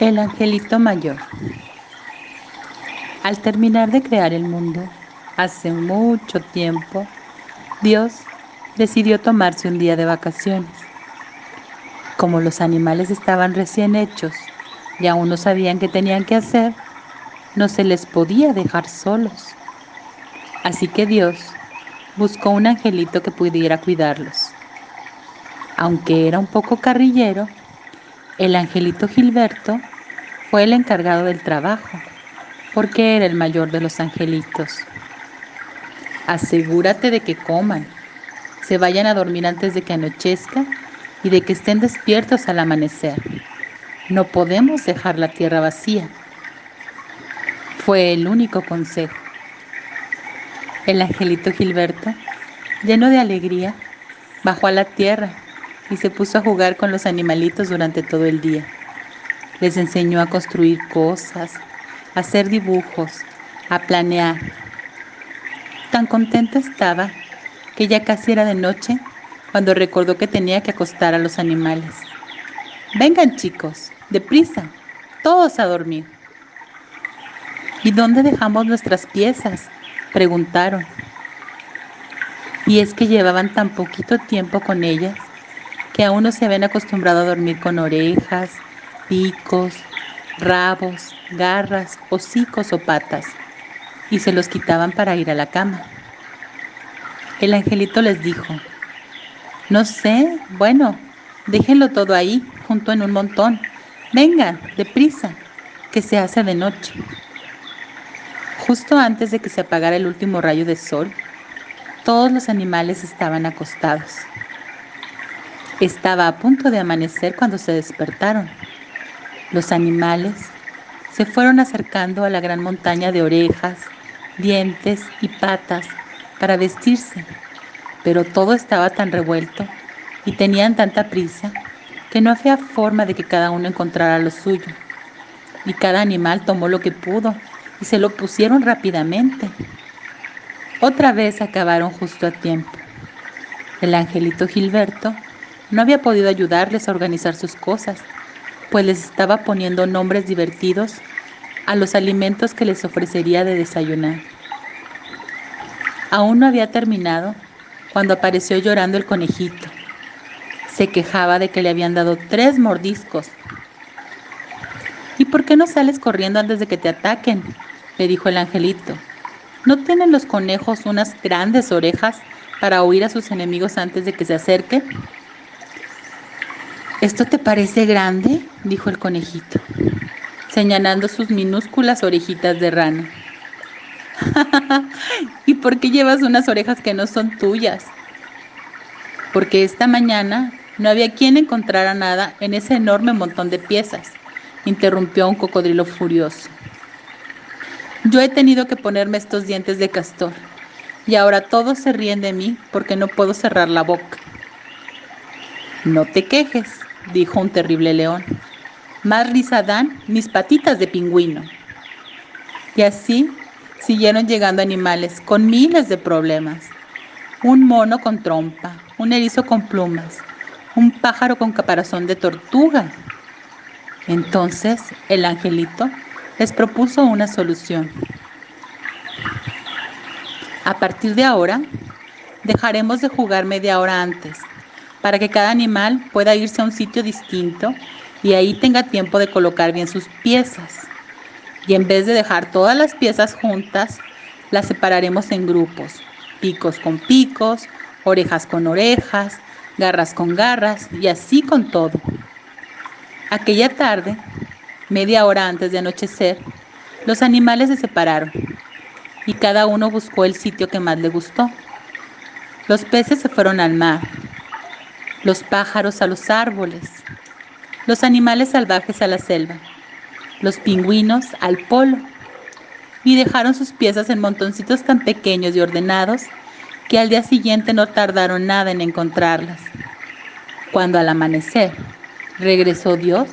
El angelito mayor. Al terminar de crear el mundo, hace mucho tiempo, Dios decidió tomarse un día de vacaciones. Como los animales estaban recién hechos y aún no sabían qué tenían que hacer, no se les podía dejar solos. Así que Dios buscó un angelito que pudiera cuidarlos. Aunque era un poco carrillero, el angelito Gilberto fue el encargado del trabajo, porque era el mayor de los angelitos. Asegúrate de que coman, se vayan a dormir antes de que anochezca y de que estén despiertos al amanecer. No podemos dejar la tierra vacía. Fue el único consejo. El angelito Gilberto, lleno de alegría, bajó a la tierra y se puso a jugar con los animalitos durante todo el día. Les enseñó a construir cosas, a hacer dibujos, a planear. Tan contenta estaba que ya casi era de noche cuando recordó que tenía que acostar a los animales. Vengan chicos, deprisa, todos a dormir. ¿Y dónde dejamos nuestras piezas? preguntaron. Y es que llevaban tan poquito tiempo con ellas que aún no se habían acostumbrado a dormir con orejas, picos, rabos, garras, hocicos o patas, y se los quitaban para ir a la cama. El angelito les dijo, no sé, bueno, déjenlo todo ahí, junto en un montón. Vengan, deprisa, que se hace de noche. Justo antes de que se apagara el último rayo de sol, todos los animales estaban acostados. Estaba a punto de amanecer cuando se despertaron. Los animales se fueron acercando a la gran montaña de orejas, dientes y patas para vestirse, pero todo estaba tan revuelto y tenían tanta prisa que no había forma de que cada uno encontrara lo suyo. Y cada animal tomó lo que pudo y se lo pusieron rápidamente. Otra vez acabaron justo a tiempo. El angelito Gilberto no había podido ayudarles a organizar sus cosas, pues les estaba poniendo nombres divertidos a los alimentos que les ofrecería de desayunar. Aún no había terminado cuando apareció llorando el conejito. Se quejaba de que le habían dado tres mordiscos. ¿Y por qué no sales corriendo antes de que te ataquen? le dijo el angelito. ¿No tienen los conejos unas grandes orejas para oír a sus enemigos antes de que se acerquen? ¿Esto te parece grande? dijo el conejito, señalando sus minúsculas orejitas de rana. ¿Y por qué llevas unas orejas que no son tuyas? Porque esta mañana no había quien encontrara nada en ese enorme montón de piezas, interrumpió un cocodrilo furioso. Yo he tenido que ponerme estos dientes de castor y ahora todos se ríen de mí porque no puedo cerrar la boca. No te quejes, dijo un terrible león. Más risa dan mis patitas de pingüino. Y así siguieron llegando animales con miles de problemas. Un mono con trompa, un erizo con plumas, un pájaro con caparazón de tortuga. Entonces el angelito les propuso una solución. A partir de ahora, dejaremos de jugar media hora antes para que cada animal pueda irse a un sitio distinto y ahí tenga tiempo de colocar bien sus piezas. Y en vez de dejar todas las piezas juntas, las separaremos en grupos, picos con picos, orejas con orejas, garras con garras y así con todo. Aquella tarde, media hora antes de anochecer, los animales se separaron y cada uno buscó el sitio que más le gustó. Los peces se fueron al mar, los pájaros a los árboles, los animales salvajes a la selva, los pingüinos al polo, y dejaron sus piezas en montoncitos tan pequeños y ordenados que al día siguiente no tardaron nada en encontrarlas. Cuando al amanecer regresó Dios,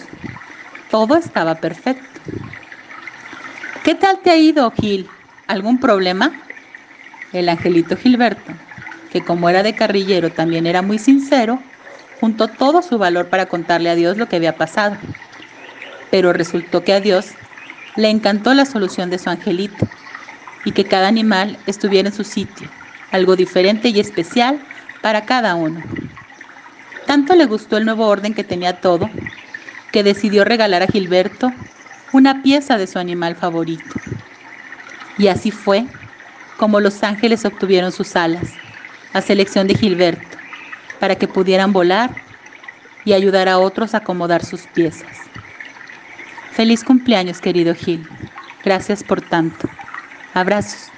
todo estaba perfecto. ¿Qué tal te ha ido, Gil? ¿Algún problema? El angelito Gilberto, que como era de carrillero también era muy sincero, juntó todo su valor para contarle a Dios lo que había pasado. Pero resultó que a Dios le encantó la solución de su angelito y que cada animal estuviera en su sitio, algo diferente y especial para cada uno. Tanto le gustó el nuevo orden que tenía todo, que decidió regalar a Gilberto una pieza de su animal favorito. Y así fue como los ángeles obtuvieron sus alas, a selección de Gilberto, para que pudieran volar y ayudar a otros a acomodar sus piezas. Feliz cumpleaños, querido Gil. Gracias por tanto. Abrazos.